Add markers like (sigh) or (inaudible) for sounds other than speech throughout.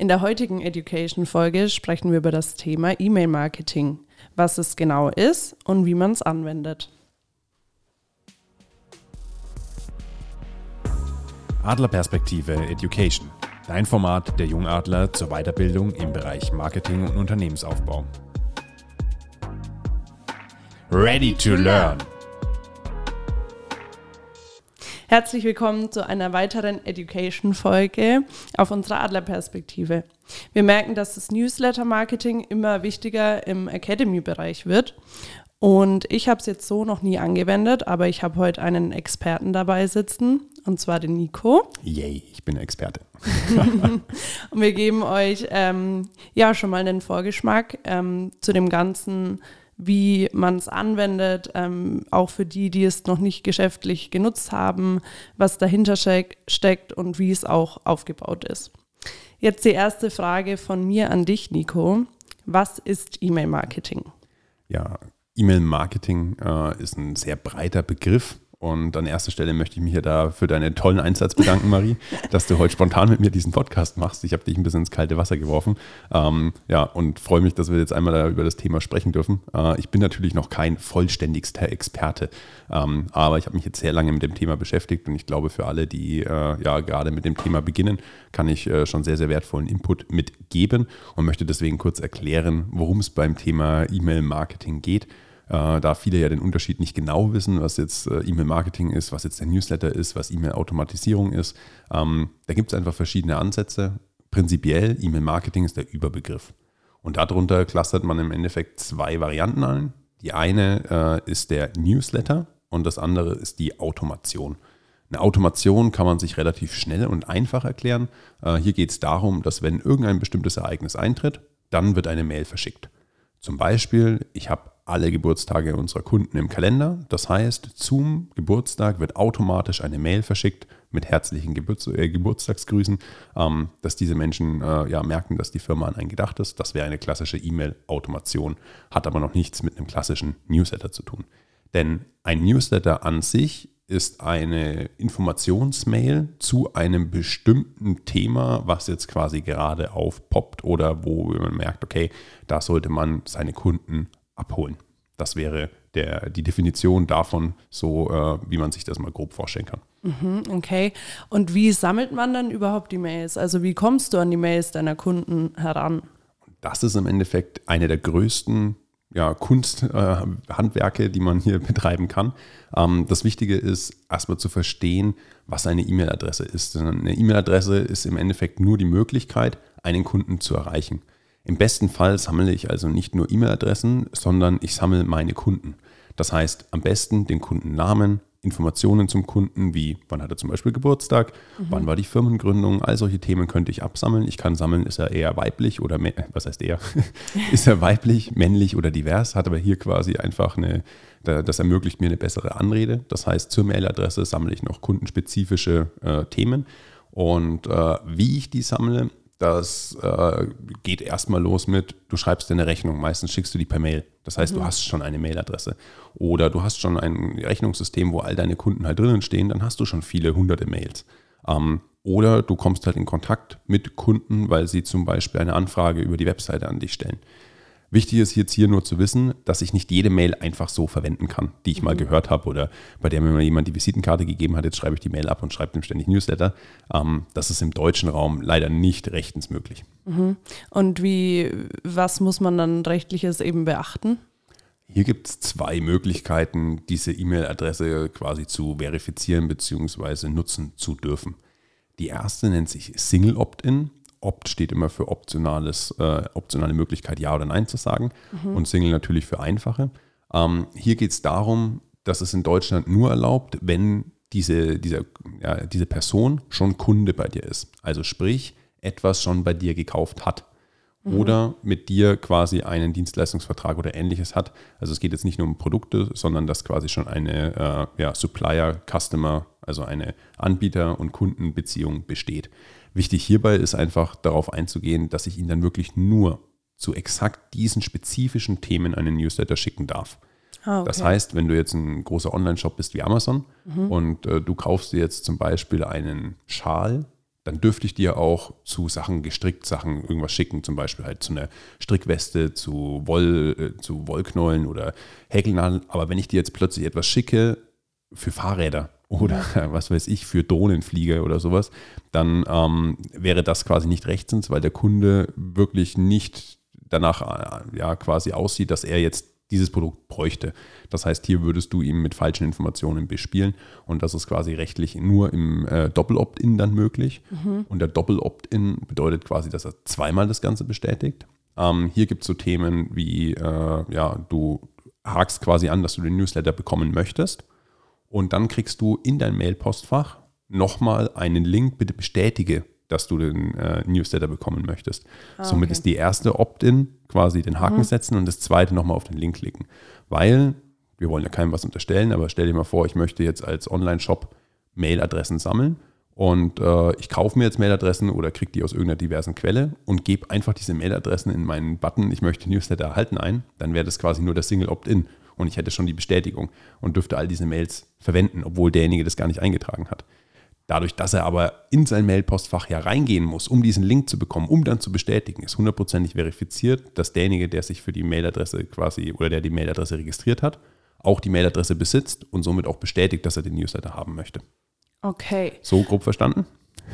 In der heutigen Education-Folge sprechen wir über das Thema E-Mail-Marketing, was es genau ist und wie man es anwendet. Adlerperspektive Education, dein Format der Jungadler zur Weiterbildung im Bereich Marketing und Unternehmensaufbau. Ready to learn! Herzlich willkommen zu einer weiteren Education-Folge auf unserer Adlerperspektive. Wir merken, dass das Newsletter-Marketing immer wichtiger im Academy-Bereich wird. Und ich habe es jetzt so noch nie angewendet, aber ich habe heute einen Experten dabei sitzen, und zwar den Nico. Yay, ich bin Experte. (laughs) und wir geben euch ähm, ja schon mal einen Vorgeschmack ähm, zu dem ganzen wie man es anwendet, ähm, auch für die, die es noch nicht geschäftlich genutzt haben, was dahinter steckt und wie es auch aufgebaut ist. Jetzt die erste Frage von mir an dich, Nico. Was ist E-Mail-Marketing? Ja, E-Mail-Marketing äh, ist ein sehr breiter Begriff und an erster Stelle möchte ich mich ja da für deinen tollen Einsatz bedanken, Marie, (laughs) dass du heute spontan mit mir diesen Podcast machst. Ich habe dich ein bisschen ins kalte Wasser geworfen. Ähm, ja, und freue mich, dass wir jetzt einmal da über das Thema sprechen dürfen. Äh, ich bin natürlich noch kein vollständigster Experte, ähm, aber ich habe mich jetzt sehr lange mit dem Thema beschäftigt und ich glaube, für alle, die äh, ja gerade mit dem Thema beginnen, kann ich äh, schon sehr, sehr wertvollen Input mitgeben und möchte deswegen kurz erklären, worum es beim Thema E-Mail-Marketing geht äh, da viele ja den Unterschied nicht genau wissen, was jetzt äh, E-Mail-Marketing ist, was jetzt der Newsletter ist, was E-Mail-Automatisierung ist. Ähm, da gibt es einfach verschiedene Ansätze. Prinzipiell, E-Mail-Marketing ist der Überbegriff. Und darunter clustert man im Endeffekt zwei Varianten ein. Die eine äh, ist der Newsletter und das andere ist die Automation. Eine Automation kann man sich relativ schnell und einfach erklären. Äh, hier geht es darum, dass wenn irgendein bestimmtes Ereignis eintritt, dann wird eine Mail verschickt. Zum Beispiel, ich habe alle Geburtstage unserer Kunden im Kalender. Das heißt, zum Geburtstag wird automatisch eine Mail verschickt mit herzlichen Geburts äh, Geburtstagsgrüßen, ähm, dass diese Menschen äh, ja, merken, dass die Firma an einen gedacht ist. Das wäre eine klassische E-Mail-Automation, hat aber noch nichts mit einem klassischen Newsletter zu tun. Denn ein Newsletter an sich ist eine Informationsmail zu einem bestimmten Thema, was jetzt quasi gerade aufpoppt oder wo man merkt, okay, da sollte man seine Kunden abholen. Das wäre der, die Definition davon, so äh, wie man sich das mal grob vorstellen kann. Mhm, okay. Und wie sammelt man dann überhaupt die Mails? Also wie kommst du an die Mails deiner Kunden heran? Das ist im Endeffekt eine der größten ja, Kunsthandwerke, äh, die man hier (laughs) betreiben kann. Ähm, das Wichtige ist erstmal zu verstehen, was eine E-Mail-Adresse ist. Eine E-Mail-Adresse ist im Endeffekt nur die Möglichkeit, einen Kunden zu erreichen. Im besten Fall sammle ich also nicht nur E-Mail-Adressen, sondern ich sammle meine Kunden. Das heißt, am besten den Kundennamen, Informationen zum Kunden, wie wann hat er zum Beispiel Geburtstag, mhm. wann war die Firmengründung, all solche Themen könnte ich absammeln. Ich kann sammeln, ist er eher weiblich oder, was heißt er? (laughs) ist er weiblich, männlich oder divers, hat aber hier quasi einfach eine, das ermöglicht mir eine bessere Anrede. Das heißt, zur Mailadresse sammle ich noch kundenspezifische äh, Themen. Und äh, wie ich die sammle, das äh, geht erstmal los mit, du schreibst dir eine Rechnung, meistens schickst du die per Mail. Das heißt, mhm. du hast schon eine Mailadresse. Oder du hast schon ein Rechnungssystem, wo all deine Kunden halt drinnen stehen, dann hast du schon viele hunderte Mails. Ähm, oder du kommst halt in Kontakt mit Kunden, weil sie zum Beispiel eine Anfrage über die Webseite an dich stellen. Wichtig ist jetzt hier nur zu wissen, dass ich nicht jede Mail einfach so verwenden kann, die ich mhm. mal gehört habe oder bei der mir mal jemand die Visitenkarte gegeben hat, jetzt schreibe ich die Mail ab und schreibe dem ständig Newsletter. Ähm, das ist im deutschen Raum leider nicht rechtens möglich. Mhm. Und wie, was muss man dann rechtliches eben beachten? Hier gibt es zwei Möglichkeiten, diese E-Mail-Adresse quasi zu verifizieren bzw. nutzen zu dürfen. Die erste nennt sich Single Opt-in. Opt steht immer für optionales, äh, optionale Möglichkeit, Ja oder Nein zu sagen. Mhm. Und Single natürlich für einfache. Ähm, hier geht es darum, dass es in Deutschland nur erlaubt, wenn diese, diese, ja, diese Person schon Kunde bei dir ist. Also sprich, etwas schon bei dir gekauft hat. Mhm. Oder mit dir quasi einen Dienstleistungsvertrag oder ähnliches hat. Also es geht jetzt nicht nur um Produkte, sondern dass quasi schon eine äh, ja, Supplier-Customer, also eine Anbieter- und Kundenbeziehung besteht. Wichtig hierbei ist einfach darauf einzugehen, dass ich Ihnen dann wirklich nur zu exakt diesen spezifischen Themen einen Newsletter schicken darf. Ah, okay. Das heißt, wenn du jetzt ein großer Online-Shop bist wie Amazon mhm. und äh, du kaufst dir jetzt zum Beispiel einen Schal, dann dürfte ich dir auch zu Sachen gestrickt, Sachen irgendwas schicken, zum Beispiel halt zu einer Strickweste, zu, Woll, äh, zu Wollknäulen oder Häkelnadeln. Aber wenn ich dir jetzt plötzlich etwas schicke für Fahrräder oder (laughs) was weiß ich, für Drohnenflieger oder sowas, dann ähm, wäre das quasi nicht rechtens, weil der Kunde wirklich nicht danach äh, ja quasi aussieht, dass er jetzt dieses Produkt bräuchte. Das heißt, hier würdest du ihm mit falschen Informationen bespielen und das ist quasi rechtlich nur im äh, Doppel-Opt-In dann möglich. Mhm. Und der Doppel-Opt-In bedeutet quasi, dass er zweimal das Ganze bestätigt. Ähm, hier gibt es so Themen wie, äh, ja, du hakst quasi an, dass du den Newsletter bekommen möchtest und dann kriegst du in dein Mail-Postfach nochmal einen Link, bitte bestätige dass du den äh, Newsletter bekommen möchtest. Ah, okay. Somit ist die erste Opt-in quasi den Haken mhm. setzen und das zweite nochmal auf den Link klicken. Weil, wir wollen ja keinem was unterstellen, aber stell dir mal vor, ich möchte jetzt als Online-Shop Mailadressen sammeln und äh, ich kaufe mir jetzt Mailadressen oder kriege die aus irgendeiner diversen Quelle und gebe einfach diese Mailadressen in meinen Button, ich möchte Newsletter erhalten ein, dann wäre das quasi nur der Single Opt-in und ich hätte schon die Bestätigung und dürfte all diese Mails verwenden, obwohl derjenige das gar nicht eingetragen hat. Dadurch, dass er aber in sein Mailpostfach ja reingehen muss, um diesen Link zu bekommen, um dann zu bestätigen, ist hundertprozentig verifiziert, dass derjenige, der sich für die Mailadresse quasi oder der die Mailadresse registriert hat, auch die Mailadresse besitzt und somit auch bestätigt, dass er den Newsletter haben möchte. Okay. So grob verstanden?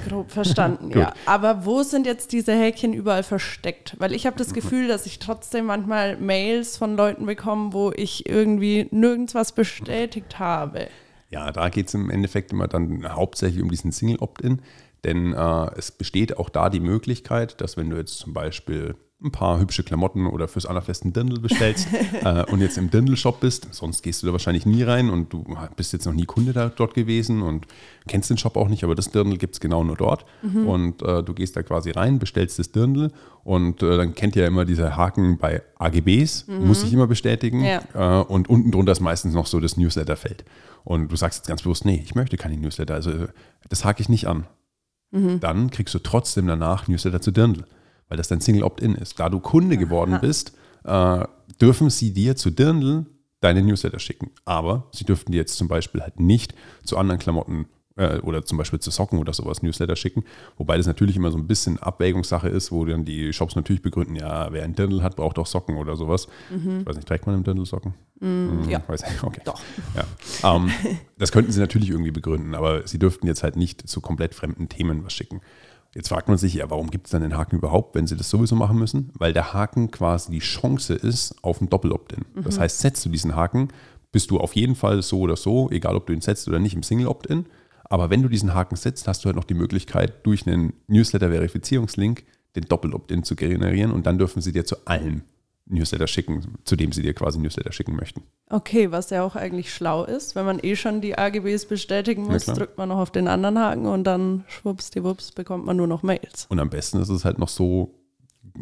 Grob verstanden, (laughs) ja. Aber wo sind jetzt diese Häkchen überall versteckt? Weil ich habe das Gefühl, dass ich trotzdem manchmal Mails von Leuten bekomme, wo ich irgendwie nirgends was bestätigt habe. Ja, da geht es im Endeffekt immer dann hauptsächlich um diesen Single Opt-in, denn äh, es besteht auch da die Möglichkeit, dass wenn du jetzt zum Beispiel ein paar hübsche Klamotten oder fürs Annerfest ein Dirndl bestellst (laughs) äh, und jetzt im Dirndl-Shop bist, sonst gehst du da wahrscheinlich nie rein und du bist jetzt noch nie Kunde da, dort gewesen und kennst den Shop auch nicht, aber das Dirndl gibt es genau nur dort mhm. und äh, du gehst da quasi rein, bestellst das Dirndl und äh, dann kennt ihr ja immer dieser Haken bei AGBs, mhm. muss ich immer bestätigen ja. Äh, und unten drunter ist meistens noch so das Newsletter-Feld und du sagst jetzt ganz bewusst, nee, ich möchte keine Newsletter, also das hake ich nicht an. Mhm. Dann kriegst du trotzdem danach Newsletter zu Dirndl weil das dein Single Opt-in ist. Da du Kunde geworden Aha. bist, äh, dürfen sie dir zu Dirndl deine Newsletter schicken. Aber sie dürften dir jetzt zum Beispiel halt nicht zu anderen Klamotten äh, oder zum Beispiel zu Socken oder sowas Newsletter schicken. Wobei das natürlich immer so ein bisschen Abwägungssache ist, wo dann die Shops natürlich begründen, ja, wer ein Dirndl hat, braucht auch Socken oder sowas. Mhm. Ich weiß nicht, trägt man im Dirndl Socken? Mhm, hm, ja. Weiß nicht, okay. Doch. Ja. Ähm, das könnten sie natürlich irgendwie begründen, aber sie dürften jetzt halt nicht zu komplett fremden Themen was schicken. Jetzt fragt man sich, ja, warum gibt es dann den Haken überhaupt, wenn sie das sowieso machen müssen? Weil der Haken quasi die Chance ist auf ein Doppel-Opt-in. Mhm. Das heißt, setzt du diesen Haken, bist du auf jeden Fall so oder so, egal ob du ihn setzt oder nicht, im Single-Opt-in. Aber wenn du diesen Haken setzt, hast du halt noch die Möglichkeit, durch einen Newsletter-Verifizierungslink den Doppel-Opt-in zu generieren und dann dürfen sie dir zu allem Newsletter schicken, zu dem sie dir quasi Newsletter schicken möchten. Okay, was ja auch eigentlich schlau ist, wenn man eh schon die AGBs bestätigen muss, drückt man noch auf den anderen Haken und dann schwuppsdiwupps bekommt man nur noch Mails. Und am besten ist es halt noch so,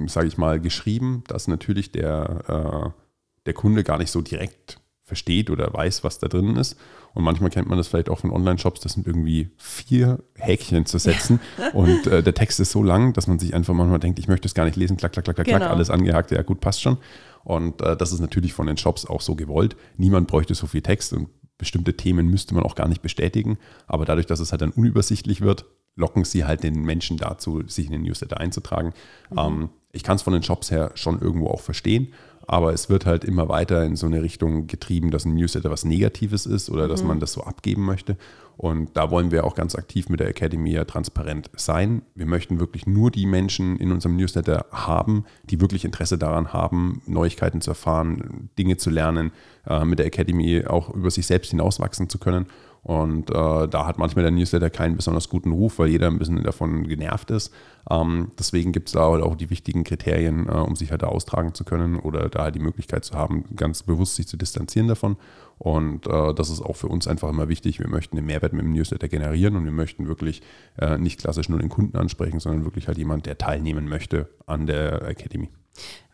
sage ich mal, geschrieben, dass natürlich der, äh, der Kunde gar nicht so direkt versteht oder weiß, was da drin ist. Und manchmal kennt man das vielleicht auch von Online-Shops, das sind irgendwie vier Häkchen zu setzen. (laughs) und äh, der Text ist so lang, dass man sich einfach manchmal denkt, ich möchte es gar nicht lesen, klack, klack, klack, klack, genau. alles angehakt, ja gut, passt schon. Und äh, das ist natürlich von den Shops auch so gewollt. Niemand bräuchte so viel Text und bestimmte Themen müsste man auch gar nicht bestätigen. Aber dadurch, dass es halt dann unübersichtlich wird, locken sie halt den Menschen dazu, sich in den Newsletter einzutragen. Mhm. Ähm, ich kann es von den Shops her schon irgendwo auch verstehen. Aber es wird halt immer weiter in so eine Richtung getrieben, dass ein Newsletter was Negatives ist oder mhm. dass man das so abgeben möchte. Und da wollen wir auch ganz aktiv mit der Academy ja transparent sein. Wir möchten wirklich nur die Menschen in unserem Newsletter haben, die wirklich Interesse daran haben, Neuigkeiten zu erfahren, Dinge zu lernen, äh, mit der Academy auch über sich selbst hinauswachsen zu können. Und äh, da hat manchmal der Newsletter keinen besonders guten Ruf, weil jeder ein bisschen davon genervt ist. Ähm, deswegen gibt es da halt auch die wichtigen Kriterien, äh, um sich halt da austragen zu können oder da halt die Möglichkeit zu haben, ganz bewusst sich zu distanzieren davon. Und äh, das ist auch für uns einfach immer wichtig. Wir möchten den Mehrwert mit dem Newsletter generieren und wir möchten wirklich äh, nicht klassisch nur den Kunden ansprechen, sondern wirklich halt jemand, der teilnehmen möchte an der Academy.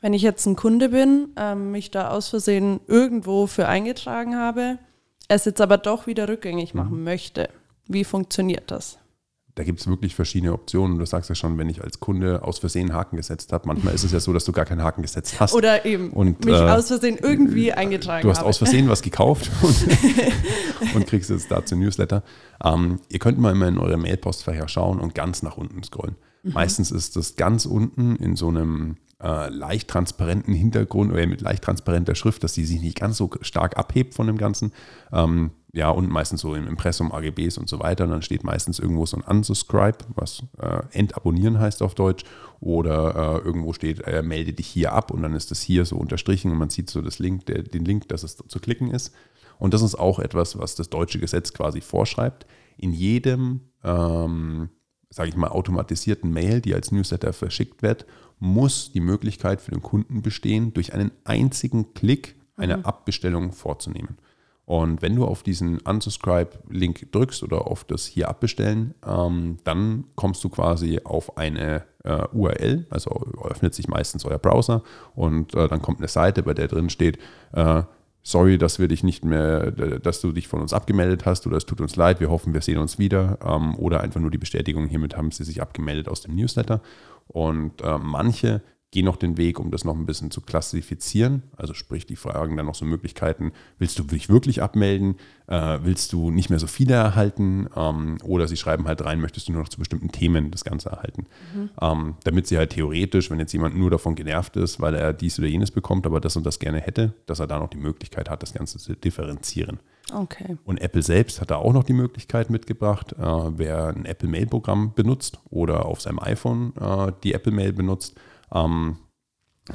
Wenn ich jetzt ein Kunde bin, ähm, mich da aus Versehen irgendwo für eingetragen habe, es jetzt aber doch wieder rückgängig machen mhm. möchte, wie funktioniert das? da gibt es wirklich verschiedene Optionen. Du sagst ja schon, wenn ich als Kunde aus Versehen Haken gesetzt habe, manchmal ist es ja so, dass du gar keinen Haken gesetzt hast. Oder eben und, mich äh, aus Versehen irgendwie eingetragen Du hast habe. aus Versehen was gekauft (laughs) und, und, kriegst jetzt dazu Newsletter. Ähm, ihr könnt mal immer in eure Mailpostfächer schauen und ganz nach unten scrollen. Mhm. Meistens ist das ganz unten in so einem äh, leicht transparenten Hintergrund oder mit leicht transparenter Schrift, dass die sich nicht ganz so stark abhebt von dem Ganzen. Ähm, ja, und meistens so im Impressum, AGBs und so weiter. Und dann steht meistens irgendwo so ein Unsubscribe, was äh, entabonnieren heißt auf Deutsch. Oder äh, irgendwo steht, äh, melde dich hier ab und dann ist das hier so unterstrichen und man sieht so das Link, der, den Link, dass es zu klicken ist. Und das ist auch etwas, was das deutsche Gesetz quasi vorschreibt. In jedem, ähm, sage ich mal, automatisierten Mail, die als Newsletter verschickt wird, muss die Möglichkeit für den Kunden bestehen, durch einen einzigen Klick eine mhm. Abbestellung vorzunehmen. Und wenn du auf diesen Unsubscribe-Link drückst oder auf das hier abbestellen, ähm, dann kommst du quasi auf eine äh, URL, also öffnet sich meistens euer Browser und äh, dann kommt eine Seite, bei der drin steht, äh, sorry, dass wir dich nicht mehr, dass du dich von uns abgemeldet hast oder es tut uns leid, wir hoffen, wir sehen uns wieder ähm, oder einfach nur die Bestätigung, hiermit haben sie sich abgemeldet aus dem Newsletter. Und äh, manche gehen noch den Weg, um das noch ein bisschen zu klassifizieren. Also sprich, die fragen dann noch so Möglichkeiten, willst du dich wirklich abmelden? Äh, willst du nicht mehr so viele erhalten? Ähm, oder sie schreiben halt rein, möchtest du nur noch zu bestimmten Themen das Ganze erhalten? Mhm. Ähm, damit sie halt theoretisch, wenn jetzt jemand nur davon genervt ist, weil er dies oder jenes bekommt, aber das und das gerne hätte, dass er da noch die Möglichkeit hat, das Ganze zu differenzieren. Okay. Und Apple selbst hat da auch noch die Möglichkeit mitgebracht, äh, wer ein Apple Mail Programm benutzt oder auf seinem iPhone äh, die Apple Mail benutzt, ähm,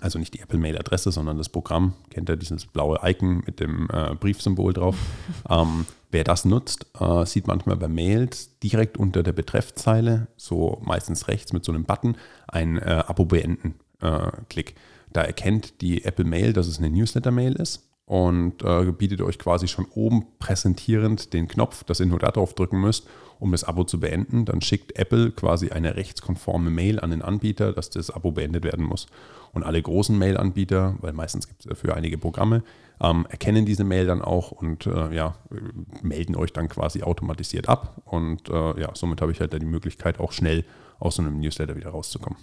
also nicht die Apple-Mail-Adresse, sondern das Programm, kennt ihr dieses blaue Icon mit dem äh, Briefsymbol drauf. (laughs) ähm, wer das nutzt, äh, sieht manchmal bei Mails direkt unter der Betreffzeile, so meistens rechts mit so einem Button, ein äh, Abo beenden äh, Klick. Da erkennt die Apple Mail, dass es eine Newsletter-Mail ist und äh, bietet euch quasi schon oben präsentierend den Knopf, dass ihr nur darauf drücken müsst um das Abo zu beenden, dann schickt Apple quasi eine rechtskonforme Mail an den Anbieter, dass das Abo beendet werden muss. Und alle großen Mail-Anbieter, weil meistens gibt es dafür einige Programme, ähm, erkennen diese Mail dann auch und äh, ja, melden euch dann quasi automatisiert ab. Und äh, ja, somit habe ich halt dann die Möglichkeit, auch schnell aus so einem Newsletter wieder rauszukommen.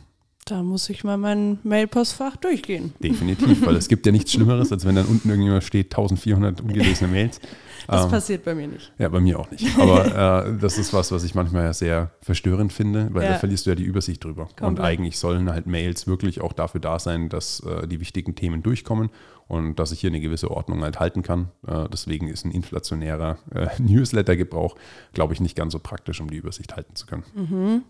Da muss ich mal mein Mailpostfach durchgehen. Definitiv, weil es gibt ja nichts Schlimmeres, als wenn dann unten irgendjemand steht, 1400 ungelesene Mails. Das ähm, passiert bei mir nicht. Ja, bei mir auch nicht. Aber äh, das ist was, was ich manchmal sehr verstörend finde, weil ja. da verlierst du ja die Übersicht drüber. Komplett. Und eigentlich sollen halt Mails wirklich auch dafür da sein, dass äh, die wichtigen Themen durchkommen und dass ich hier eine gewisse Ordnung halt halten kann. Äh, deswegen ist ein inflationärer äh, (laughs) Newsletter-Gebrauch, glaube ich, nicht ganz so praktisch, um die Übersicht halten zu können. Mhm.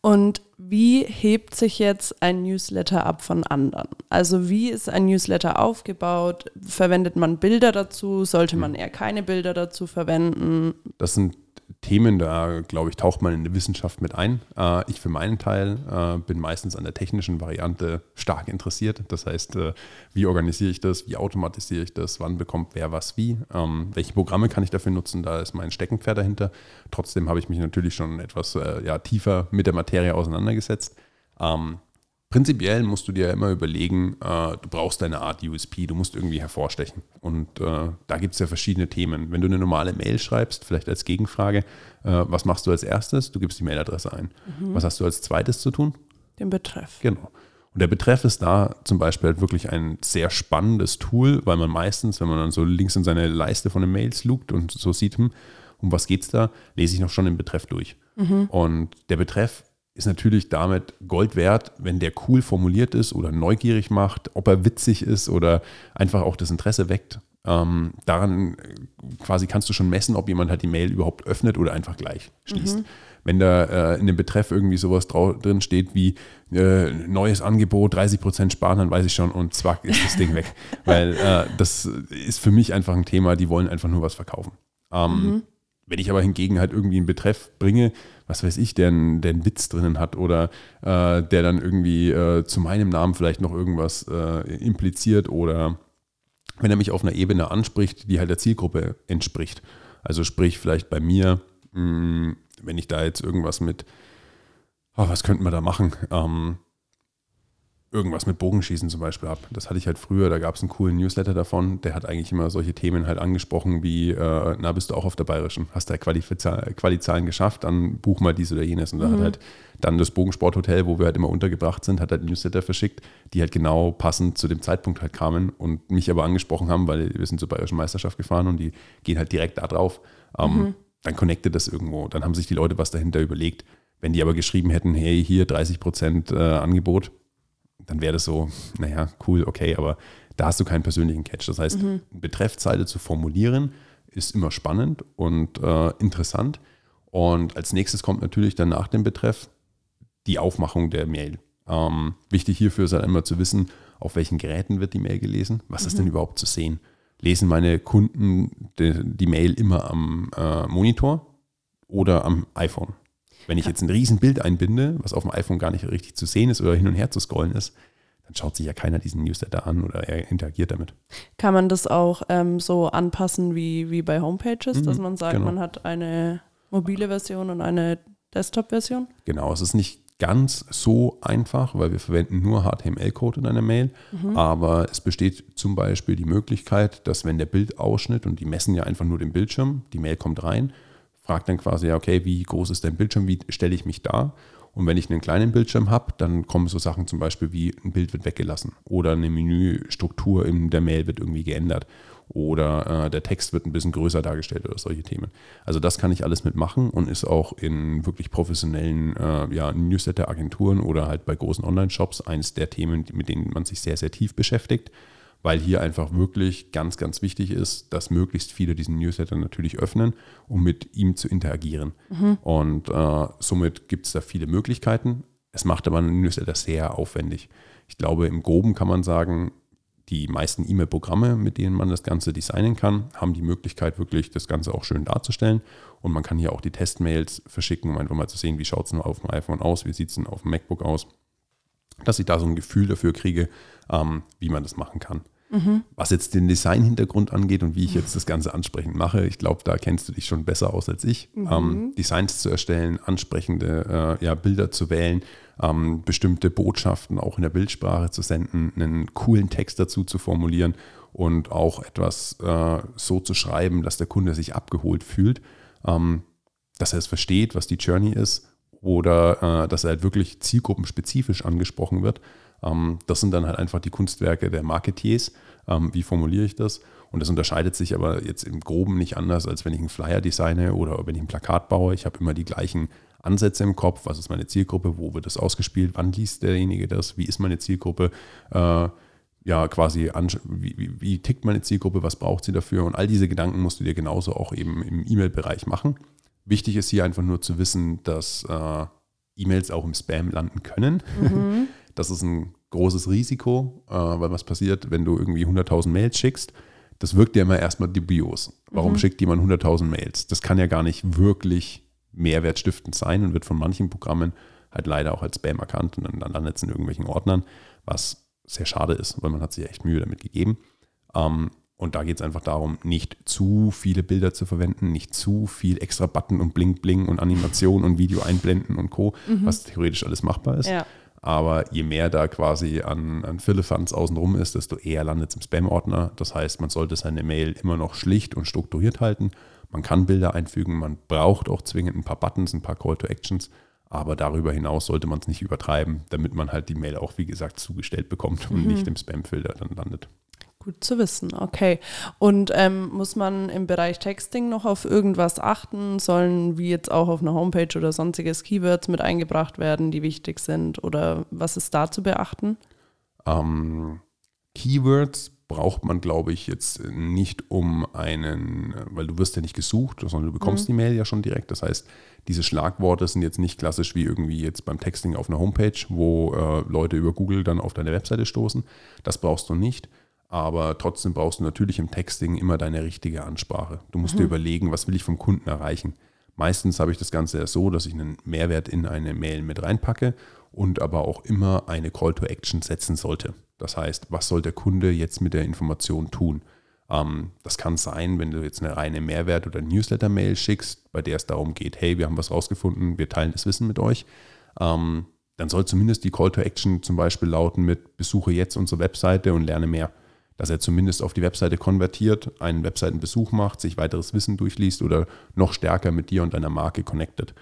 Und wie hebt sich jetzt ein Newsletter ab von anderen? Also wie ist ein Newsletter aufgebaut? Verwendet man Bilder dazu? Sollte man hm. eher keine Bilder dazu verwenden? Das sind Themen, da glaube ich, taucht man in die Wissenschaft mit ein. Äh, ich für meinen Teil äh, bin meistens an der technischen Variante stark interessiert. Das heißt, äh, wie organisiere ich das, wie automatisiere ich das, wann bekommt wer was wie, ähm, welche Programme kann ich dafür nutzen, da ist mein Steckenpferd dahinter. Trotzdem habe ich mich natürlich schon etwas ja, tiefer mit der Materie auseinandergesetzt. Ähm, prinzipiell musst du dir immer überlegen, äh, du brauchst eine Art USP, du musst irgendwie hervorstechen. Und äh, da gibt es ja verschiedene Themen. Wenn du eine normale Mail schreibst, vielleicht als Gegenfrage, äh, was machst du als erstes? Du gibst die Mailadresse ein. Mhm. Was hast du als zweites zu tun? Den Betreff. Genau. Und der Betreff ist da zum Beispiel halt wirklich ein sehr spannendes Tool, weil man meistens, wenn man dann so links in seine Leiste von den Mails lugt und so sieht, hm, um was geht es da, lese ich noch schon den Betreff durch. Mhm. Und der Betreff ist natürlich damit Gold wert, wenn der cool formuliert ist oder neugierig macht, ob er witzig ist oder einfach auch das Interesse weckt. Ähm, daran äh, quasi kannst du schon messen, ob jemand halt die Mail überhaupt öffnet oder einfach gleich schließt. Mhm. Wenn da äh, in dem Betreff irgendwie sowas drin steht wie äh, neues Angebot, 30% sparen, dann weiß ich schon und zwack ist das Ding weg. (laughs) Weil äh, das ist für mich einfach ein Thema, die wollen einfach nur was verkaufen. Ähm, mhm. Wenn ich aber hingegen halt irgendwie einen Betreff bringe, was weiß ich, der, einen, der einen Witz drinnen hat oder äh, der dann irgendwie äh, zu meinem Namen vielleicht noch irgendwas äh, impliziert oder wenn er mich auf einer Ebene anspricht, die halt der Zielgruppe entspricht. Also sprich vielleicht bei mir, mh, hm, wenn ich da jetzt irgendwas mit, oh, was könnten wir da machen? Ähm, irgendwas mit Bogenschießen zum Beispiel habe. Das hatte ich halt früher, da gab es einen coolen Newsletter davon, der hat eigentlich immer solche Themen halt angesprochen wie, äh, na, bist du auch auf der Bayerischen, hast du Quali-Zahlen geschafft, dann buch mal dies oder jenes. Und da mhm. hat halt dann das Bogensporthotel, wo wir halt immer untergebracht sind, hat halt Newsletter verschickt, die halt genau passend zu dem Zeitpunkt halt kamen und mich aber angesprochen haben, weil wir sind zur Bayerischen Meisterschaft gefahren und die gehen halt direkt da drauf. Ähm, mhm. Dann connectet das irgendwo. Dann haben sich die Leute was dahinter überlegt. Wenn die aber geschrieben hätten, hey, hier 30 Prozent äh, Angebot, dann wäre das so, naja, cool, okay, aber da hast du keinen persönlichen Catch. Das heißt, mhm. Betreffzeile zu formulieren ist immer spannend und äh, interessant. Und als nächstes kommt natürlich dann nach dem Betreff die Aufmachung der Mail. Ähm, wichtig hierfür ist halt immer zu wissen, auf welchen Geräten wird die Mail gelesen, was mhm. ist denn überhaupt zu sehen. Lesen meine Kunden die, die Mail immer am äh, Monitor oder am iPhone? Wenn ich jetzt ein Riesenbild einbinde, was auf dem iPhone gar nicht richtig zu sehen ist oder hin und her zu scrollen ist, dann schaut sich ja keiner diesen Newsletter an oder er interagiert damit. Kann man das auch ähm, so anpassen wie, wie bei Homepages, mhm, dass man sagt, genau. man hat eine mobile Version und eine Desktop-Version? Genau, es ist nicht ganz so einfach, weil wir verwenden nur HTML-Code in einer Mail, mhm. aber es besteht zum Beispiel die Möglichkeit, dass wenn der Bildausschnitt und die messen ja einfach nur den Bildschirm, die Mail kommt rein fragt dann quasi, ja, okay, wie groß ist dein Bildschirm, wie stelle ich mich da? Und wenn ich einen kleinen Bildschirm habe, dann kommen so Sachen zum Beispiel wie ein Bild wird weggelassen oder eine Menüstruktur in der Mail wird irgendwie geändert oder äh, der Text wird ein bisschen größer dargestellt oder solche Themen. Also das kann ich alles mitmachen und ist auch in wirklich professionellen äh, ja, Newsletter-Agenturen oder halt bei großen Online-Shops eines der Themen, mit denen man sich sehr, sehr tief beschäftigt weil hier einfach wirklich ganz, ganz wichtig ist, dass möglichst viele diesen Newsletter natürlich öffnen, um mit ihm zu interagieren. Mhm. Und äh, somit gibt es da viele Möglichkeiten. Es macht aber einen Newsletter sehr aufwendig. Ich glaube, im Groben kann man sagen, die meisten E-Mail-Programme, mit denen man das Ganze designen kann, haben die Möglichkeit, wirklich das Ganze auch schön darzustellen. Und man kann hier auch die Testmails verschicken, um einfach mal zu sehen, wie schaut es denn auf dem iPhone aus, wie sieht es denn auf dem MacBook aus. Dass ich da so ein Gefühl dafür kriege, ähm, wie man das machen kann. Mhm. Was jetzt den Design-Hintergrund angeht und wie ich jetzt das Ganze ansprechend mache, ich glaube, da kennst du dich schon besser aus als ich. Mhm. Ähm, Designs zu erstellen, ansprechende äh, ja, Bilder zu wählen, ähm, bestimmte Botschaften auch in der Bildsprache zu senden, einen coolen Text dazu zu formulieren und auch etwas äh, so zu schreiben, dass der Kunde sich abgeholt fühlt, ähm, dass er es versteht, was die Journey ist oder äh, dass er halt wirklich zielgruppenspezifisch angesprochen wird das sind dann halt einfach die Kunstwerke der Marketiers. Ähm, wie formuliere ich das? Und das unterscheidet sich aber jetzt im Groben nicht anders, als wenn ich einen Flyer designe oder wenn ich ein Plakat baue. Ich habe immer die gleichen Ansätze im Kopf. Was ist meine Zielgruppe? Wo wird das ausgespielt? Wann liest derjenige das? Wie ist meine Zielgruppe? Äh, ja, quasi, wie, wie, wie, tickt meine Zielgruppe? Was braucht sie dafür? Und all diese Gedanken musst du dir genauso auch eben im E-Mail-Bereich machen. Wichtig ist hier einfach nur zu wissen, dass äh, E-Mails auch im Spam landen können. Mhm. Das ist ein großes Risiko, äh, weil was passiert, wenn du irgendwie 100.000 Mails schickst? Das wirkt ja immer erstmal dubios. Warum mhm. schickt jemand 100.000 Mails? Das kann ja gar nicht wirklich mehrwertstiftend sein und wird von manchen Programmen halt leider auch als Spam erkannt und dann landet es in irgendwelchen Ordnern, was sehr schade ist, weil man hat sich echt Mühe damit gegeben. Ähm, und da geht es einfach darum, nicht zu viele Bilder zu verwenden, nicht zu viel extra Button und Bling Bling und Animation und Video einblenden und Co., mhm. was theoretisch alles machbar ist. Ja. Aber je mehr da quasi an, an Firlefanz außenrum ist, desto eher landet es im Spam-Ordner. Das heißt, man sollte seine Mail immer noch schlicht und strukturiert halten. Man kann Bilder einfügen, man braucht auch zwingend ein paar Buttons, ein paar Call to Actions. Aber darüber hinaus sollte man es nicht übertreiben, damit man halt die Mail auch, wie gesagt, zugestellt bekommt und mhm. nicht im Spam-Filter dann landet. Gut zu wissen, okay. Und ähm, muss man im Bereich Texting noch auf irgendwas achten? Sollen wie jetzt auch auf einer Homepage oder sonstiges Keywords mit eingebracht werden, die wichtig sind? Oder was ist da zu beachten? Ähm, Keywords braucht man, glaube ich, jetzt nicht um einen, weil du wirst ja nicht gesucht, sondern du bekommst mhm. die Mail ja schon direkt. Das heißt, diese Schlagworte sind jetzt nicht klassisch wie irgendwie jetzt beim Texting auf einer Homepage, wo äh, Leute über Google dann auf deine Webseite stoßen. Das brauchst du nicht aber trotzdem brauchst du natürlich im Texting immer deine richtige Ansprache. Du musst mhm. dir überlegen, was will ich vom Kunden erreichen. Meistens habe ich das Ganze ja so, dass ich einen Mehrwert in eine Mail mit reinpacke und aber auch immer eine Call to Action setzen sollte. Das heißt, was soll der Kunde jetzt mit der Information tun? Ähm, das kann sein, wenn du jetzt eine reine Mehrwert- oder Newsletter-Mail schickst, bei der es darum geht, hey, wir haben was rausgefunden, wir teilen das Wissen mit euch. Ähm, dann soll zumindest die Call to Action zum Beispiel lauten mit Besuche jetzt unsere Webseite und lerne mehr. Dass er zumindest auf die Webseite konvertiert, einen Webseitenbesuch macht, sich weiteres Wissen durchliest oder noch stärker mit dir und deiner Marke connected.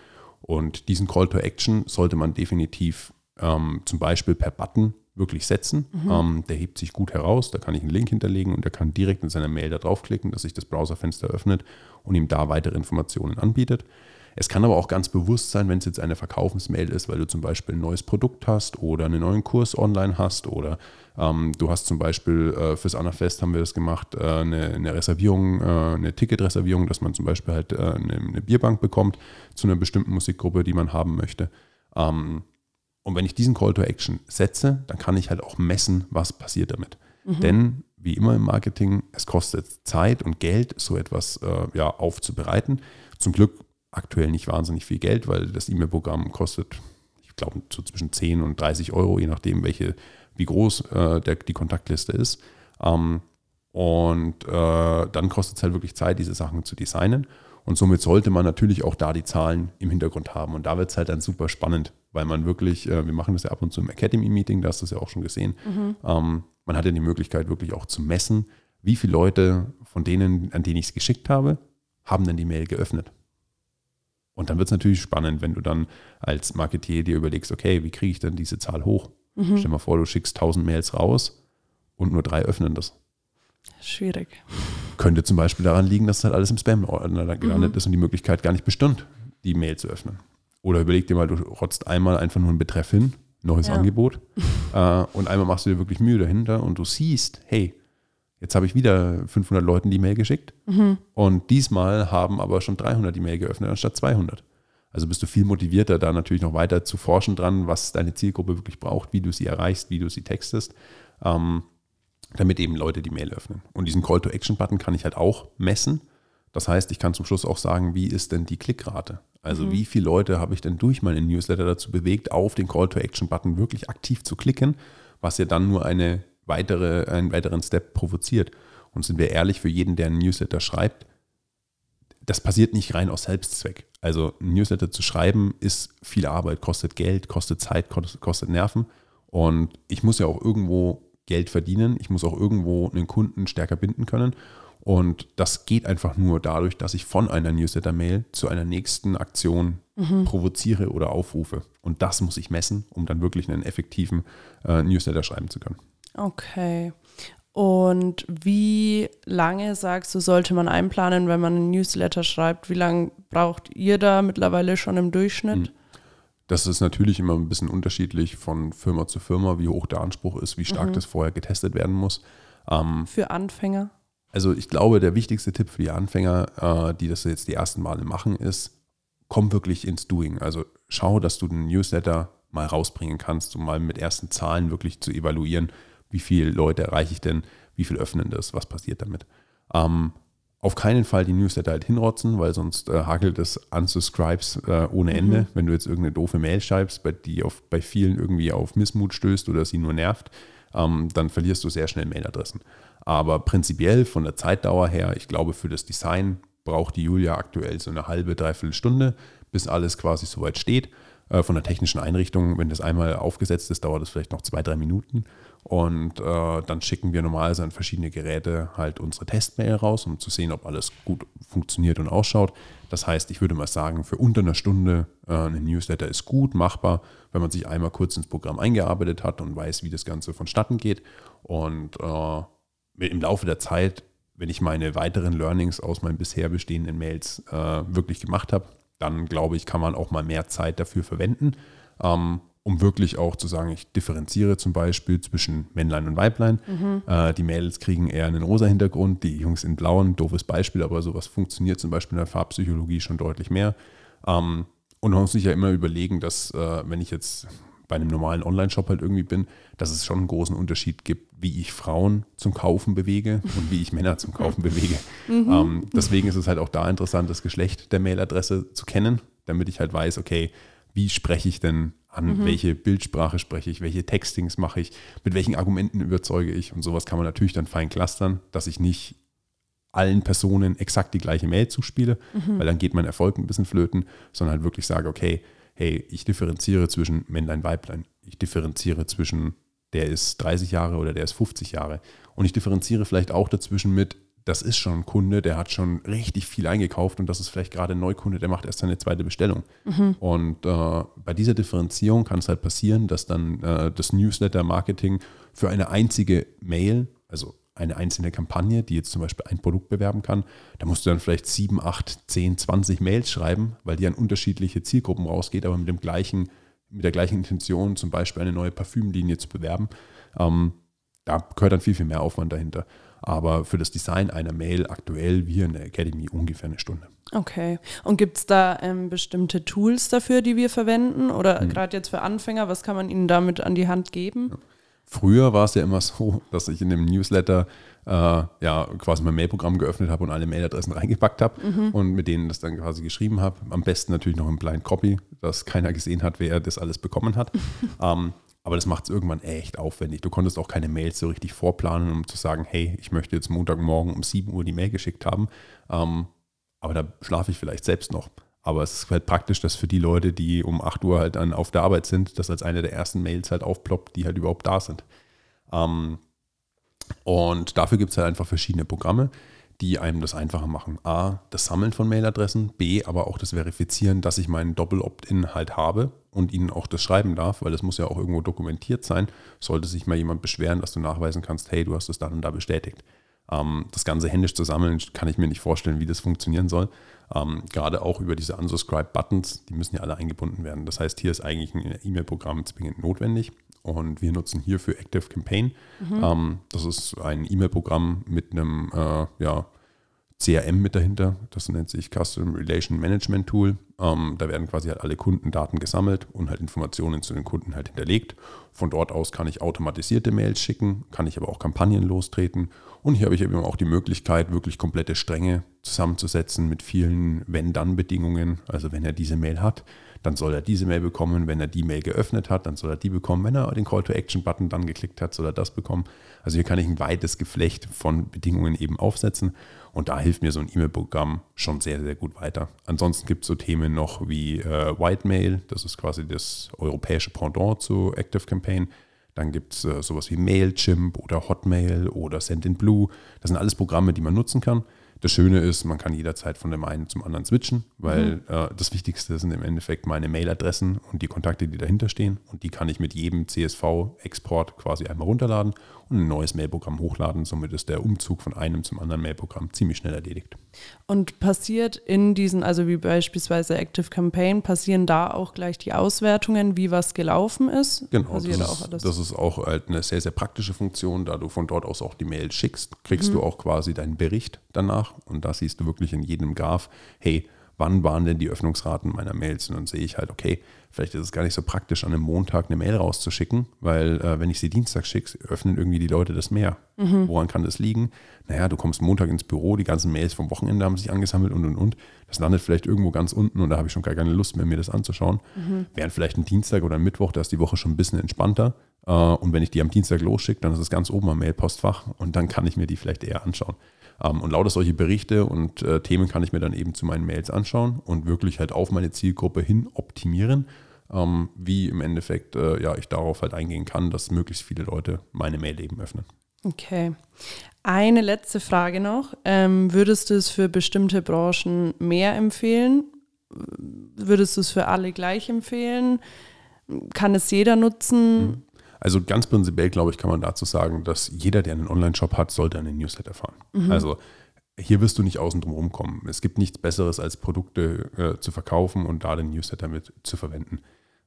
Und diesen Call to Action sollte man definitiv ähm, zum Beispiel per Button wirklich setzen. Mhm. Ähm, der hebt sich gut heraus, da kann ich einen Link hinterlegen und er kann direkt in seiner Mail da draufklicken, dass sich das Browserfenster öffnet und ihm da weitere Informationen anbietet. Es kann aber auch ganz bewusst sein, wenn es jetzt eine Verkaufsmail ist, weil du zum Beispiel ein neues Produkt hast oder einen neuen Kurs online hast oder ähm, du hast zum Beispiel äh, fürs Annafest haben wir das gemacht, äh, eine, eine, Reservierung, äh, eine Ticketreservierung, dass man zum Beispiel halt äh, eine, eine, Bierbank bekommt zu einer bestimmten Musikgruppe, die man haben möchte. Ähm, und wenn ich diesen Call to Action setze, dann kann ich halt auch messen, was passiert damit. Mhm. Denn wie immer im Marketing, es kostet Zeit und Geld, so etwas äh, ja, aufzubereiten. Zum Glück aktuell nicht wahnsinnig viel Geld, weil das E-Mail-Programm kostet, ich glaube, so zwischen 10 und 30 Euro, je nachdem, welche, wie groß äh, der, die Kontaktliste ist. Ähm, und äh, dann kostet es halt wirklich Zeit, diese Sachen zu designen. Und somit sollte man natürlich auch da die Zahlen im Hintergrund haben. Und da wird es halt dann super spannend, weil man wirklich, äh, wir machen das ja ab und zu im Academy-Meeting, da hast du es ja auch schon gesehen. Mhm. Ähm, man hat ja die Möglichkeit, wirklich auch zu messen, wie viele Leute von denen, an denen ich es geschickt habe, haben denn die Mail geöffnet. Und dann wird es natürlich spannend, wenn du dann als Marketier dir überlegst, okay, wie kriege ich denn diese Zahl hoch? Mhm. Stell dir mal vor, du schickst 1000 Mails raus und nur drei öffnen das. Schwierig. Könnte zum Beispiel daran liegen, dass halt alles im Spam-Ordner gelandet mhm. ist und die Möglichkeit gar nicht bestund, die Mail zu öffnen. Oder überleg dir mal, du rotzt einmal einfach nur einen Betreff hin, neues ja. Angebot, (laughs) äh, und einmal machst du dir wirklich Mühe dahinter und du siehst, hey, Jetzt habe ich wieder 500 Leuten die Mail geschickt mhm. und diesmal haben aber schon 300 die Mail geöffnet anstatt 200. Also bist du viel motivierter, da natürlich noch weiter zu forschen dran, was deine Zielgruppe wirklich braucht, wie du sie erreichst, wie du sie textest, ähm, damit eben Leute die Mail öffnen. Und diesen Call-to-Action-Button kann ich halt auch messen. Das heißt, ich kann zum Schluss auch sagen, wie ist denn die Klickrate? Also mhm. wie viele Leute habe ich denn durch meinen Newsletter dazu bewegt, auf den Call-to-Action-Button wirklich aktiv zu klicken, was ja dann nur eine weitere, einen weiteren Step provoziert. Und sind wir ehrlich, für jeden, der einen Newsletter schreibt, das passiert nicht rein aus Selbstzweck. Also ein Newsletter zu schreiben ist viel Arbeit, kostet Geld, kostet Zeit, kostet Nerven. Und ich muss ja auch irgendwo Geld verdienen. Ich muss auch irgendwo einen Kunden stärker binden können. Und das geht einfach nur dadurch, dass ich von einer Newsletter-Mail zu einer nächsten Aktion mhm. provoziere oder aufrufe. Und das muss ich messen, um dann wirklich einen effektiven äh, Newsletter schreiben zu können. Okay. Und wie lange sagst du, sollte man einplanen, wenn man einen Newsletter schreibt? Wie lange braucht ihr da mittlerweile schon im Durchschnitt? Hm. Das ist natürlich immer ein bisschen unterschiedlich von Firma zu Firma, wie hoch der Anspruch ist, wie stark mhm. das vorher getestet werden muss. Ähm, für Anfänger? Also ich glaube, der wichtigste Tipp für die Anfänger, äh, die das jetzt die ersten Male machen, ist, komm wirklich ins Doing. Also schau, dass du den Newsletter mal rausbringen kannst, um mal mit ersten Zahlen wirklich zu evaluieren, wie viele Leute erreiche ich denn, wie viel öffnen das, was passiert damit. Ähm, auf keinen Fall die Newsletter halt hinrotzen, weil sonst äh, hakelt es Unsubscribes äh, ohne Ende. Mhm. Wenn du jetzt irgendeine doofe Mail schreibst, bei, die auf, bei vielen irgendwie auf Missmut stößt oder sie nur nervt, ähm, dann verlierst du sehr schnell Mailadressen. Aber prinzipiell von der Zeitdauer her, ich glaube, für das Design braucht die Julia aktuell so eine halbe, dreiviertel Stunde, bis alles quasi soweit steht. Äh, von der technischen Einrichtung, wenn das einmal aufgesetzt ist, dauert es vielleicht noch zwei, drei Minuten. Und äh, dann schicken wir normalerweise an verschiedene Geräte halt unsere Testmail raus, um zu sehen, ob alles gut funktioniert und ausschaut. Das heißt, ich würde mal sagen, für unter einer Stunde äh, ein Newsletter ist gut machbar, wenn man sich einmal kurz ins Programm eingearbeitet hat und weiß, wie das Ganze vonstatten geht. Und äh, im Laufe der Zeit, wenn ich meine weiteren Learnings aus meinen bisher bestehenden Mails äh, wirklich gemacht habe, dann glaube ich, kann man auch mal mehr Zeit dafür verwenden. Ähm, um wirklich auch zu sagen, ich differenziere zum Beispiel zwischen Männlein und Weiblein. Mhm. Äh, die Mädels kriegen eher einen rosa Hintergrund, die Jungs in blauen, doofes Beispiel, aber sowas funktioniert zum Beispiel in der Farbpsychologie schon deutlich mehr. Ähm, und man muss sich ja immer überlegen, dass äh, wenn ich jetzt bei einem normalen Online-Shop halt irgendwie bin, dass es schon einen großen Unterschied gibt, wie ich Frauen zum Kaufen bewege und wie ich Männer zum Kaufen (laughs) bewege. Mhm. Ähm, deswegen ist es halt auch da interessant, das Geschlecht der Mailadresse zu kennen, damit ich halt weiß, okay, wie spreche ich denn an, mhm. welche Bildsprache spreche ich, welche Textings mache ich, mit welchen Argumenten überzeuge ich und sowas kann man natürlich dann fein clustern, dass ich nicht allen Personen exakt die gleiche Mail zuspiele, mhm. weil dann geht mein Erfolg ein bisschen flöten, sondern halt wirklich sage, okay, hey, ich differenziere zwischen Männlein, Weiblein. Ich differenziere zwischen, der ist 30 Jahre oder der ist 50 Jahre. Und ich differenziere vielleicht auch dazwischen mit, das ist schon ein Kunde, der hat schon richtig viel eingekauft und das ist vielleicht gerade ein Neukunde, der macht erst seine zweite Bestellung. Mhm. Und äh, bei dieser Differenzierung kann es halt passieren, dass dann äh, das Newsletter-Marketing für eine einzige Mail, also eine einzelne Kampagne, die jetzt zum Beispiel ein Produkt bewerben kann, da musst du dann vielleicht 7, 8, 10, 20 Mails schreiben, weil die an unterschiedliche Zielgruppen rausgeht, aber mit dem gleichen, mit der gleichen Intention, zum Beispiel eine neue Parfümlinie zu bewerben. Ähm, da gehört dann viel, viel mehr Aufwand dahinter aber für das Design einer Mail aktuell wir in der Academy ungefähr eine Stunde. Okay. Und gibt es da ähm, bestimmte Tools dafür, die wir verwenden? Oder hm. gerade jetzt für Anfänger, was kann man ihnen damit an die Hand geben? Ja. Früher war es ja immer (laughs) so, dass ich in dem Newsletter äh, ja quasi mein Mailprogramm geöffnet habe und alle Mailadressen (laughs) reingepackt habe mhm. und mit denen das dann quasi geschrieben habe. Am besten natürlich noch im Blind Copy, dass keiner gesehen hat, wer das alles bekommen hat. (laughs) ähm, aber das macht es irgendwann echt aufwendig. Du konntest auch keine Mails so richtig vorplanen, um zu sagen, hey, ich möchte jetzt Montagmorgen um 7 Uhr die Mail geschickt haben. Ähm, aber da schlafe ich vielleicht selbst noch. Aber es ist halt praktisch, dass für die Leute, die um 8 Uhr halt dann auf der Arbeit sind, das als eine der ersten Mails halt aufploppt, die halt überhaupt da sind. Ähm, und dafür gibt es halt einfach verschiedene Programme die einem das einfacher machen. A, das Sammeln von Mailadressen, B, aber auch das Verifizieren, dass ich meinen Doppel-Opt-in halt habe und ihnen auch das schreiben darf, weil das muss ja auch irgendwo dokumentiert sein. Sollte sich mal jemand beschweren, dass du nachweisen kannst, hey, du hast es dann und da bestätigt. Ähm, das Ganze händisch zu sammeln, kann ich mir nicht vorstellen, wie das funktionieren soll. Ähm, gerade auch über diese Unsubscribe-Buttons, die müssen ja alle eingebunden werden. Das heißt, hier ist eigentlich ein E-Mail-Programm zwingend notwendig und wir nutzen hierfür Active Campaign. Mhm. Ähm, das ist ein E-Mail-Programm mit einem äh, ja, CRM mit dahinter. Das nennt sich Custom Relation Management Tool. Ähm, da werden quasi halt alle Kundendaten gesammelt und halt Informationen zu den Kunden halt hinterlegt. Von dort aus kann ich automatisierte Mails schicken, kann ich aber auch Kampagnen lostreten. Und hier habe ich eben auch die Möglichkeit, wirklich komplette Stränge zusammenzusetzen mit vielen Wenn-Dann-Bedingungen. Also wenn er diese Mail hat, dann soll er diese Mail bekommen. Wenn er die Mail geöffnet hat, dann soll er die bekommen. Wenn er den Call-to-Action-Button dann geklickt hat, soll er das bekommen. Also hier kann ich ein weites Geflecht von Bedingungen eben aufsetzen. Und da hilft mir so ein E-Mail-Programm schon sehr, sehr gut weiter. Ansonsten gibt es so Themen noch wie äh, Whitemail, das ist quasi das europäische Pendant zu Active Campaign. Dann gibt es äh, sowas wie Mailchimp oder Hotmail oder Sendinblue. Das sind alles Programme, die man nutzen kann. Das Schöne ist, man kann jederzeit von dem einen zum anderen switchen, weil mhm. äh, das Wichtigste sind im Endeffekt meine Mailadressen und die Kontakte, die dahinter stehen. Und die kann ich mit jedem CSV-Export quasi einmal runterladen und ein neues Mailprogramm hochladen. Somit ist der Umzug von einem zum anderen Mailprogramm ziemlich schnell erledigt. Und passiert in diesen, also wie beispielsweise Active Campaign, passieren da auch gleich die Auswertungen, wie was gelaufen ist? Genau, das ist, das ist, auch halt eine sehr, sehr praktische Funktion. Da du von dort aus auch die Mail schickst, kriegst mhm. du auch quasi deinen Bericht danach. Und da siehst du wirklich in jedem Graph, hey, wann waren denn die Öffnungsraten meiner Mails? Und dann sehe ich halt, okay, vielleicht ist es gar nicht so praktisch, an einem Montag eine Mail rauszuschicken, weil äh, wenn ich sie Dienstag schicke, öffnen irgendwie die Leute das mehr. Mhm. Woran kann das liegen? Naja, du kommst Montag ins Büro, die ganzen Mails vom Wochenende haben sich angesammelt und und und. Das landet vielleicht irgendwo ganz unten und da habe ich schon gar keine Lust mehr, mir das anzuschauen. Mhm. Während vielleicht ein Dienstag oder ein Mittwoch, da ist die Woche schon ein bisschen entspannter. Äh, und wenn ich die am Dienstag losschicke, dann ist es ganz oben am Mailpostfach und dann kann ich mir die vielleicht eher anschauen. Ähm, und lauter solche Berichte und äh, Themen kann ich mir dann eben zu meinen Mails anschauen und wirklich halt auf meine Zielgruppe hin optimieren, ähm, wie im Endeffekt äh, ja, ich darauf halt eingehen kann, dass möglichst viele Leute meine Mail eben öffnen. Okay. Eine letzte Frage noch. Ähm, würdest du es für bestimmte Branchen mehr empfehlen? Würdest du es für alle gleich empfehlen? Kann es jeder nutzen? Mhm. Also ganz prinzipiell, glaube ich, kann man dazu sagen, dass jeder, der einen Online-Shop hat, sollte einen Newsletter fahren. Mhm. Also hier wirst du nicht außen drum rumkommen. Es gibt nichts Besseres, als Produkte äh, zu verkaufen und da den Newsletter mit zu verwenden.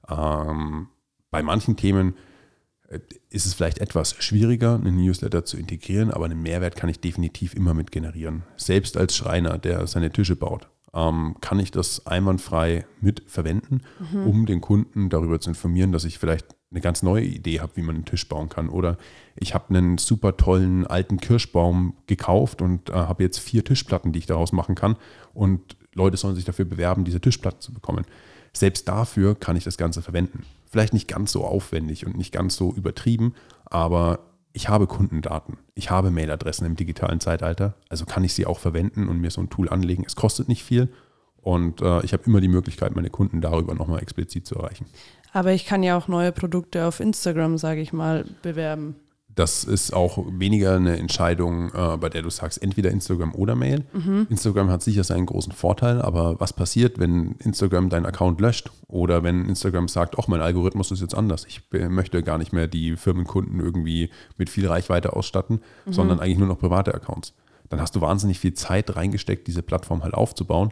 Ähm, bei manchen Themen äh, ist es vielleicht etwas schwieriger, einen Newsletter zu integrieren, aber einen Mehrwert kann ich definitiv immer mit generieren. Selbst als Schreiner, der seine Tische baut, ähm, kann ich das einwandfrei mit verwenden, mhm. um den Kunden darüber zu informieren, dass ich vielleicht eine ganz neue Idee habe, wie man einen Tisch bauen kann. Oder ich habe einen super tollen alten Kirschbaum gekauft und äh, habe jetzt vier Tischplatten, die ich daraus machen kann. Und Leute sollen sich dafür bewerben, diese Tischplatten zu bekommen. Selbst dafür kann ich das Ganze verwenden. Vielleicht nicht ganz so aufwendig und nicht ganz so übertrieben, aber ich habe Kundendaten, ich habe Mailadressen im digitalen Zeitalter, also kann ich sie auch verwenden und mir so ein Tool anlegen. Es kostet nicht viel Und äh, ich habe immer die Möglichkeit, meine Kunden darüber nochmal explizit zu erreichen. Aber ich kann ja auch neue Produkte auf Instagram, sage ich mal, bewerben. Das ist auch weniger eine Entscheidung, äh, bei der du sagst, entweder Instagram oder Mail. Mhm. Instagram hat sicher seinen großen Vorteil, aber was passiert, wenn Instagram deinen Account löscht oder wenn Instagram sagt, ach, mein Algorithmus ist jetzt anders. Ich möchte gar nicht mehr die Firmenkunden irgendwie mit viel Reichweite ausstatten, mhm. sondern eigentlich nur noch private Accounts. Dann hast du wahnsinnig viel Zeit reingesteckt, diese Plattform halt aufzubauen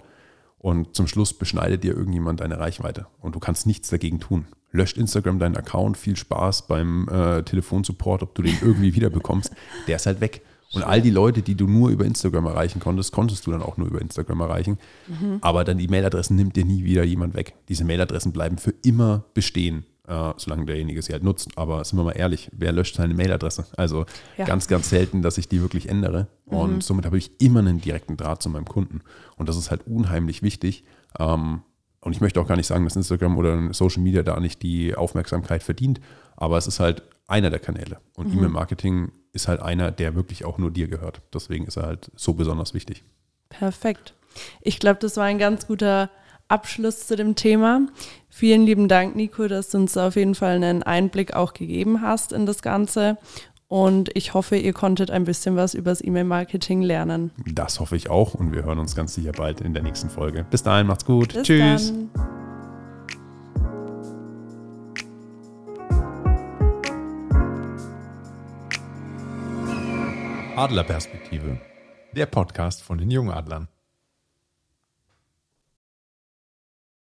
und zum Schluss beschneidet dir irgendjemand deine Reichweite und du kannst nichts dagegen tun. Löscht Instagram deinen Account, viel Spaß beim äh, Telefonsupport, ob du den irgendwie wiederbekommst. Der ist halt weg. Und all die Leute, die du nur über Instagram erreichen konntest, konntest du dann auch nur über Instagram erreichen. Mhm. Aber dann die Mailadressen nimmt dir nie wieder jemand weg. Diese Mailadressen bleiben für immer bestehen äh, solange derjenige sie halt nutzt. Aber sind wir mal ehrlich, wer löscht seine Mailadresse? Also ja. ganz, ganz selten, dass ich die wirklich ändere. Mhm. Und somit habe ich immer einen direkten Draht zu meinem Kunden. Und das ist halt unheimlich wichtig. Ähm, und ich möchte auch gar nicht sagen, dass Instagram oder Social Media da nicht die Aufmerksamkeit verdient, aber es ist halt einer der Kanäle. Und mhm. E-Mail-Marketing ist halt einer, der wirklich auch nur dir gehört. Deswegen ist er halt so besonders wichtig. Perfekt. Ich glaube, das war ein ganz guter Abschluss zu dem Thema. Vielen lieben Dank, Nico, dass du uns auf jeden Fall einen Einblick auch gegeben hast in das Ganze. Und ich hoffe, ihr konntet ein bisschen was über das E-Mail-Marketing lernen. Das hoffe ich auch und wir hören uns ganz sicher bald in der nächsten Folge. Bis dahin, macht's gut. Bis Tschüss. Dann. Adlerperspektive, der Podcast von den Jungadlern.